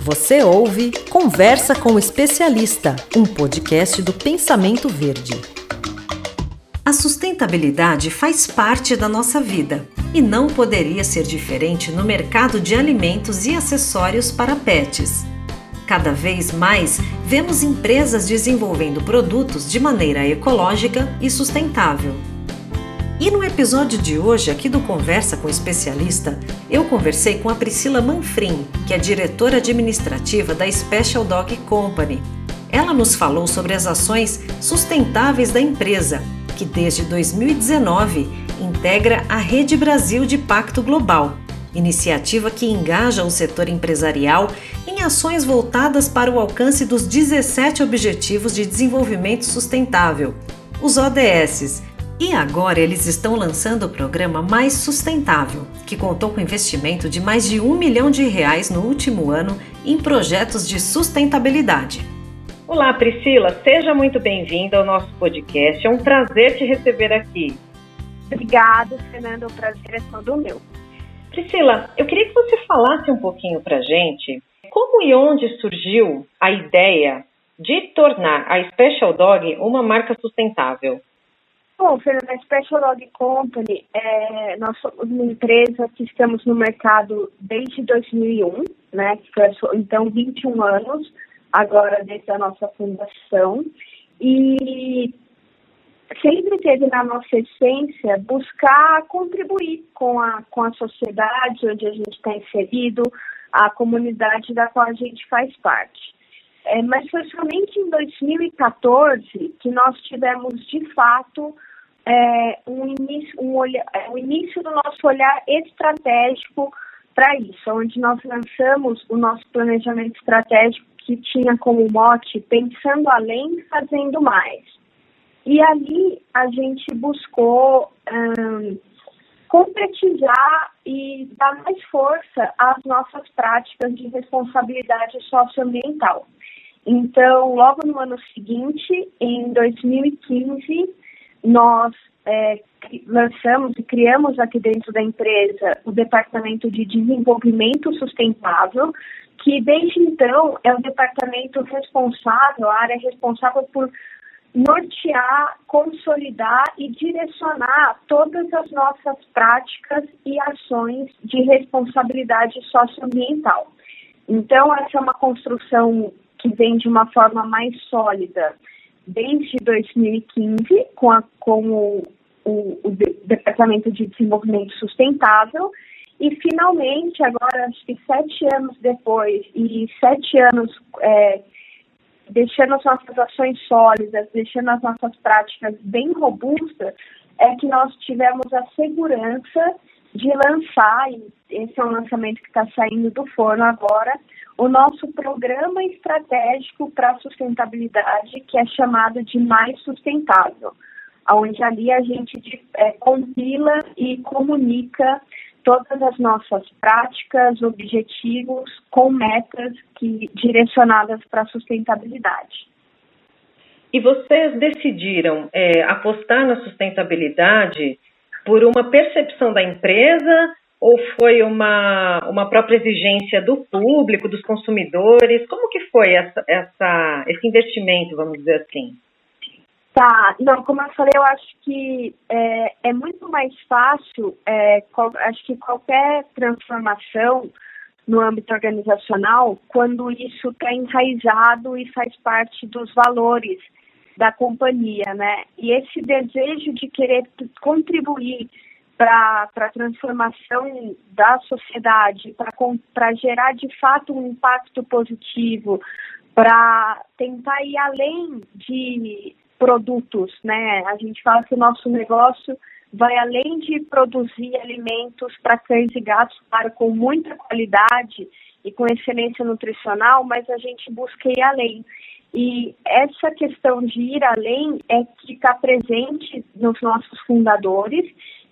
Você ouve Conversa com o Especialista, um podcast do Pensamento Verde. A sustentabilidade faz parte da nossa vida e não poderia ser diferente no mercado de alimentos e acessórios para pets. Cada vez mais vemos empresas desenvolvendo produtos de maneira ecológica e sustentável. E no episódio de hoje, aqui do Conversa com Especialista, eu conversei com a Priscila Manfrim, que é diretora administrativa da Special Dog Company. Ela nos falou sobre as ações sustentáveis da empresa, que desde 2019 integra a Rede Brasil de Pacto Global, iniciativa que engaja o setor empresarial em ações voltadas para o alcance dos 17 Objetivos de Desenvolvimento Sustentável, os ODSs e agora eles estão lançando o programa Mais Sustentável, que contou com investimento de mais de um milhão de reais no último ano em projetos de sustentabilidade. Olá, Priscila, seja muito bem-vinda ao nosso podcast. É um prazer te receber aqui. Obrigada, Fernando. O prazer é todo meu. Priscila, eu queria que você falasse um pouquinho para gente como e onde surgiu a ideia de tornar a Special Dog uma marca sustentável. Bom, Fernanda, a Special Log Company, é, nós somos uma empresa que estamos no mercado desde 2001, né? Então, 21 anos agora desde a nossa fundação. E sempre teve na nossa essência buscar contribuir com a, com a sociedade onde a gente está inserido, a comunidade da qual a gente faz parte. É, mas foi somente em 2014 que nós tivemos, de fato, é, um início, um olhar, é, início do nosso olhar estratégico para isso, onde nós lançamos o nosso planejamento estratégico que tinha como mote pensando além, fazendo mais. E ali a gente buscou um, concretizar e dar mais força às nossas práticas de responsabilidade socioambiental. Então, logo no ano seguinte, em 2015, nós é, lançamos e criamos aqui dentro da empresa o Departamento de Desenvolvimento Sustentável, que desde então é o departamento responsável, a área responsável por nortear, consolidar e direcionar todas as nossas práticas e ações de responsabilidade socioambiental. Então, essa é uma construção que vem de uma forma mais sólida desde 2015 com, a, com o, o, o Departamento de Desenvolvimento Sustentável. E finalmente, agora acho que sete anos depois e sete anos é, deixando as nossas ações sólidas, deixando as nossas práticas bem robustas, é que nós tivemos a segurança de lançar, e esse é um lançamento que está saindo do forno agora, o nosso programa estratégico para a sustentabilidade, que é chamado de Mais Sustentável, onde ali a gente é, compila e comunica todas as nossas práticas, objetivos com metas que, direcionadas para a sustentabilidade. E vocês decidiram é, apostar na sustentabilidade por uma percepção da empresa ou foi uma, uma própria exigência do público, dos consumidores? Como que foi essa, essa, esse investimento, vamos dizer assim? Tá, não, como eu falei, eu acho que é, é muito mais fácil, é, qual, acho que qualquer transformação no âmbito organizacional, quando isso está enraizado e faz parte dos valores da companhia, né? E esse desejo de querer contribuir para a transformação da sociedade, para gerar de fato um impacto positivo, para tentar ir além de produtos, né? A gente fala que o nosso negócio vai além de produzir alimentos para cães e gatos, claro, com muita qualidade e com excelência nutricional, mas a gente busca ir além. E essa questão de ir além é que está presente nos nossos fundadores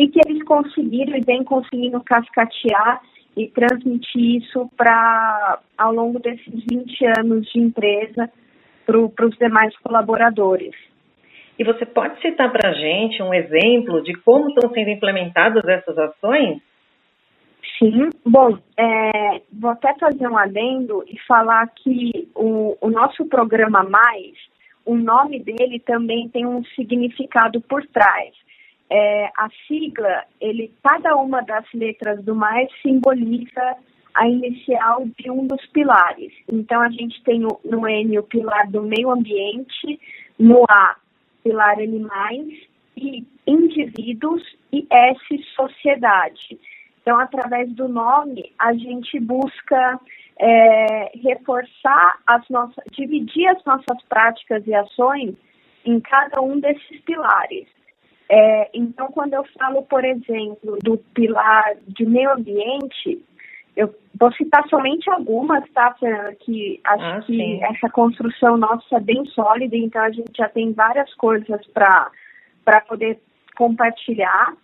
e que eles conseguiram e vêm conseguindo cascatear e transmitir isso para ao longo desses 20 anos de empresa para os demais colaboradores. E você pode citar para a gente um exemplo de como estão sendo implementadas essas ações? Sim, bom, é, vou até fazer um adendo e falar que o, o nosso programa Mais, o nome dele também tem um significado por trás. É, a sigla, ele, cada uma das letras do Mais simboliza a inicial de um dos pilares. Então, a gente tem no N o pilar do meio ambiente, no A, pilar animais, e indivíduos, e S, sociedade. Então, através do nome, a gente busca é, reforçar as nossas, dividir as nossas práticas e ações em cada um desses pilares. É, então, quando eu falo, por exemplo, do pilar de meio ambiente, eu vou citar somente algumas, tá, Fernanda, que acho ah, que sim. essa construção nossa é bem sólida, então a gente já tem várias coisas para poder compartilhar.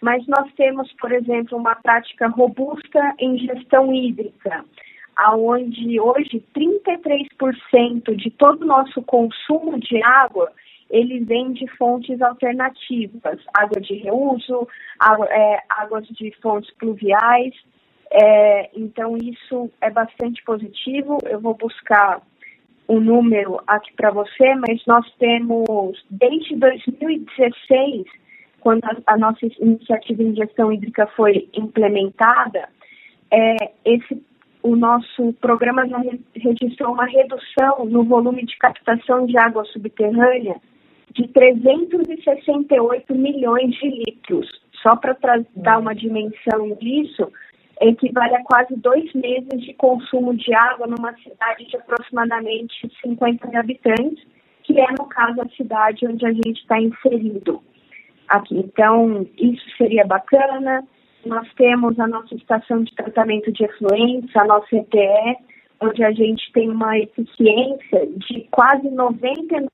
Mas nós temos, por exemplo, uma prática robusta em gestão hídrica, aonde hoje 33% de todo o nosso consumo de água ele vem de fontes alternativas, água de reuso, água, é, águas de fontes pluviais. É, então, isso é bastante positivo. Eu vou buscar um número aqui para você, mas nós temos, desde 2016, quando a, a nossa iniciativa em gestão hídrica foi implementada, é, esse o nosso programa já registrou uma redução no volume de captação de água subterrânea de 368 milhões de litros. Só para dar uma dimensão disso, equivale a quase dois meses de consumo de água numa cidade de aproximadamente 50 mil habitantes, que é, no caso, a cidade onde a gente está inserido aqui. Então, isso seria bacana. Nós temos a nossa estação de tratamento de efluentes, a nossa ETE, onde a gente tem uma eficiência de quase 99%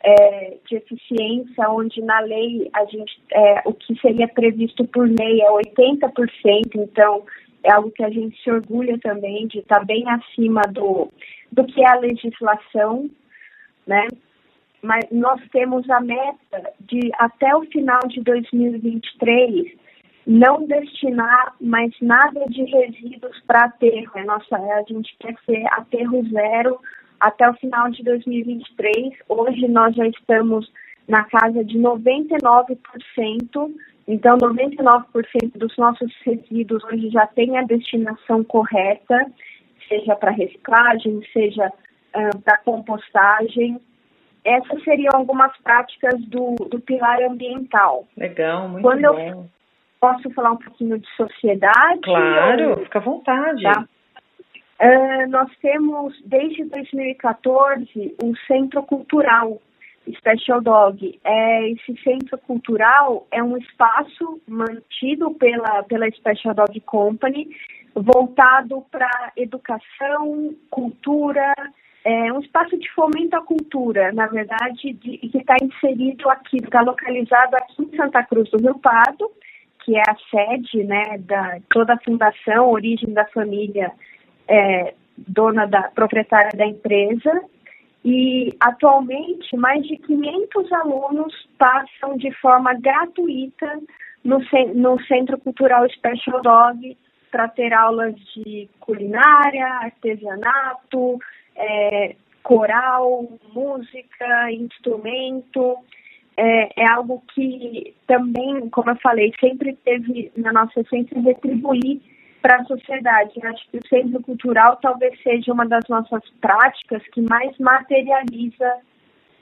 é, de eficiência, onde na lei a gente é, o que seria previsto por lei é 80%, então é algo que a gente se orgulha também de estar bem acima do, do que é a legislação, né? Mas nós temos a meta de até o final de 2023 não destinar mais nada de resíduos para aterro. É nossa, a gente quer ser aterro zero até o final de 2023. Hoje nós já estamos na casa de 99%, então 99% dos nossos resíduos hoje já tem a destinação correta, seja para reciclagem, seja uh, para compostagem. Essas seriam algumas práticas do, do pilar ambiental. Legal, muito Quando bom. Eu posso falar um pouquinho de sociedade? Claro, ou... fica à vontade. Tá? Uh, nós temos, desde 2014, um centro cultural, Special Dog. É, esse centro cultural é um espaço mantido pela, pela Special Dog Company, voltado para educação, cultura, é um espaço de fomento à cultura, na verdade, de, que está inserido aqui, está localizado aqui em Santa Cruz do Rio Pardo, que é a sede né, da toda a fundação, origem da família é, dona da proprietária da empresa e atualmente mais de 500 alunos passam de forma gratuita no, no Centro Cultural Special Dog para ter aulas de culinária, artesanato, é, coral, música, instrumento. É, é, algo que também, como eu falei, sempre teve na nossa essência retribuir para a sociedade. Eu acho que o centro cultural talvez seja uma das nossas práticas que mais materializa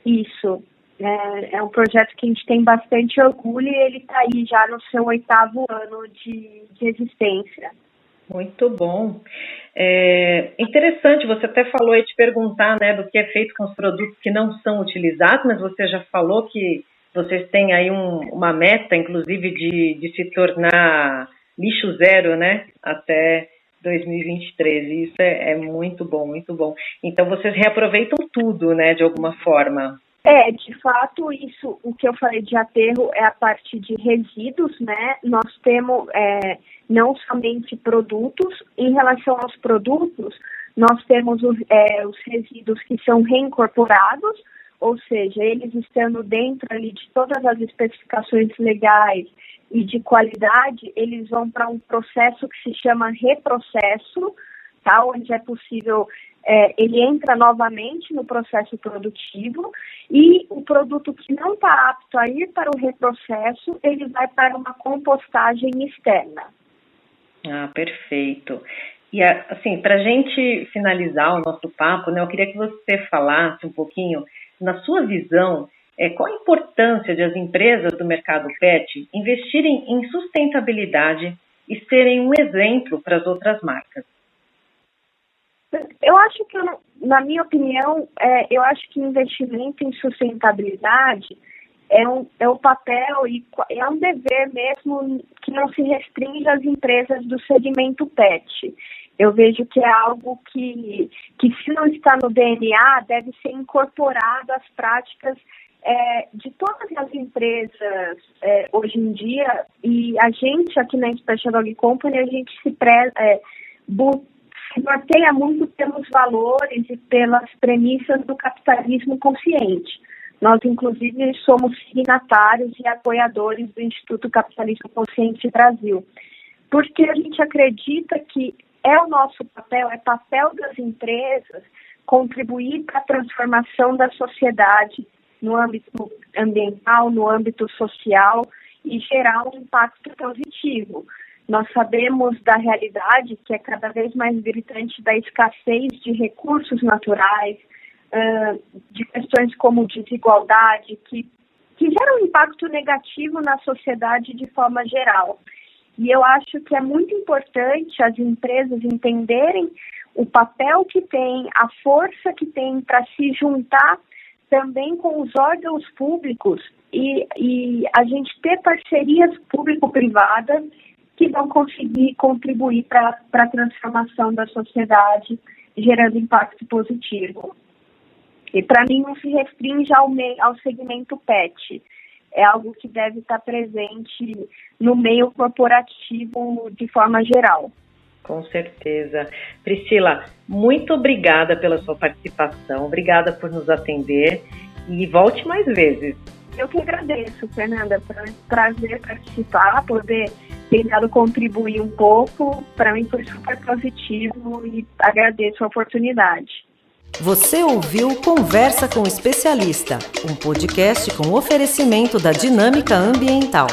isso. É, é um projeto que a gente tem bastante orgulho e ele está aí já no seu oitavo ano de, de existência. Muito bom. É interessante, você até falou aí de perguntar né, do que é feito com os produtos que não são utilizados, mas você já falou que vocês têm aí um, uma meta, inclusive, de, de se tornar lixo zero, né? Até 2023. Isso é, é muito bom, muito bom. Então vocês reaproveitam tudo, né? De alguma forma. É, de fato, isso, o que eu falei de aterro é a parte de resíduos, né? Nós temos é, não somente produtos, em relação aos produtos, nós temos os, é, os resíduos que são reincorporados, ou seja, eles estando dentro ali de todas as especificações legais e de qualidade, eles vão para um processo que se chama reprocesso, tá? onde é possível, é, ele entra novamente no processo produtivo e o produto que não está apto a ir para o reprocesso, ele vai para uma compostagem externa. Ah, perfeito. E assim, para a gente finalizar o nosso papo, né, eu queria que você falasse um pouquinho, na sua visão, é, qual a importância de as empresas do mercado PET investirem em sustentabilidade e serem um exemplo para as outras marcas? Eu acho que, na minha opinião, é, eu acho que investimento em sustentabilidade é um, é um papel e é um dever mesmo que não se restringe às empresas do segmento PET. Eu vejo que é algo que, que se não está no DNA, deve ser incorporado às práticas é, de todas as empresas é, hoje em dia, e a gente aqui na Special Dog Company, a gente se, pre, é, norteia muito pelos valores e pelas premissas do capitalismo consciente. Nós, inclusive, somos signatários e apoiadores do Instituto Capitalismo Consciente Brasil, porque a gente acredita que é o nosso papel, é papel das empresas contribuir para a transformação da sociedade no âmbito ambiental, no âmbito social e gerar um impacto positivo. Nós sabemos da realidade que é cada vez mais gritante da escassez de recursos naturais, de questões como desigualdade, que, que geram um impacto negativo na sociedade de forma geral. E eu acho que é muito importante as empresas entenderem o papel que tem, a força que tem para se juntar também com os órgãos públicos e, e a gente ter parcerias público-privadas que vão conseguir contribuir para a transformação da sociedade, gerando impacto positivo. E para mim não se restringe ao, ao segmento PET. É algo que deve estar presente no meio corporativo de forma geral. Com certeza. Priscila, muito obrigada pela sua participação, obrigada por nos atender e volte mais vezes. Eu que agradeço, Fernanda. Foi um prazer participar, poder tentado contribuir um pouco. Para mim foi super positivo e agradeço a oportunidade. Você ouviu Conversa com o Especialista, um podcast com oferecimento da Dinâmica Ambiental.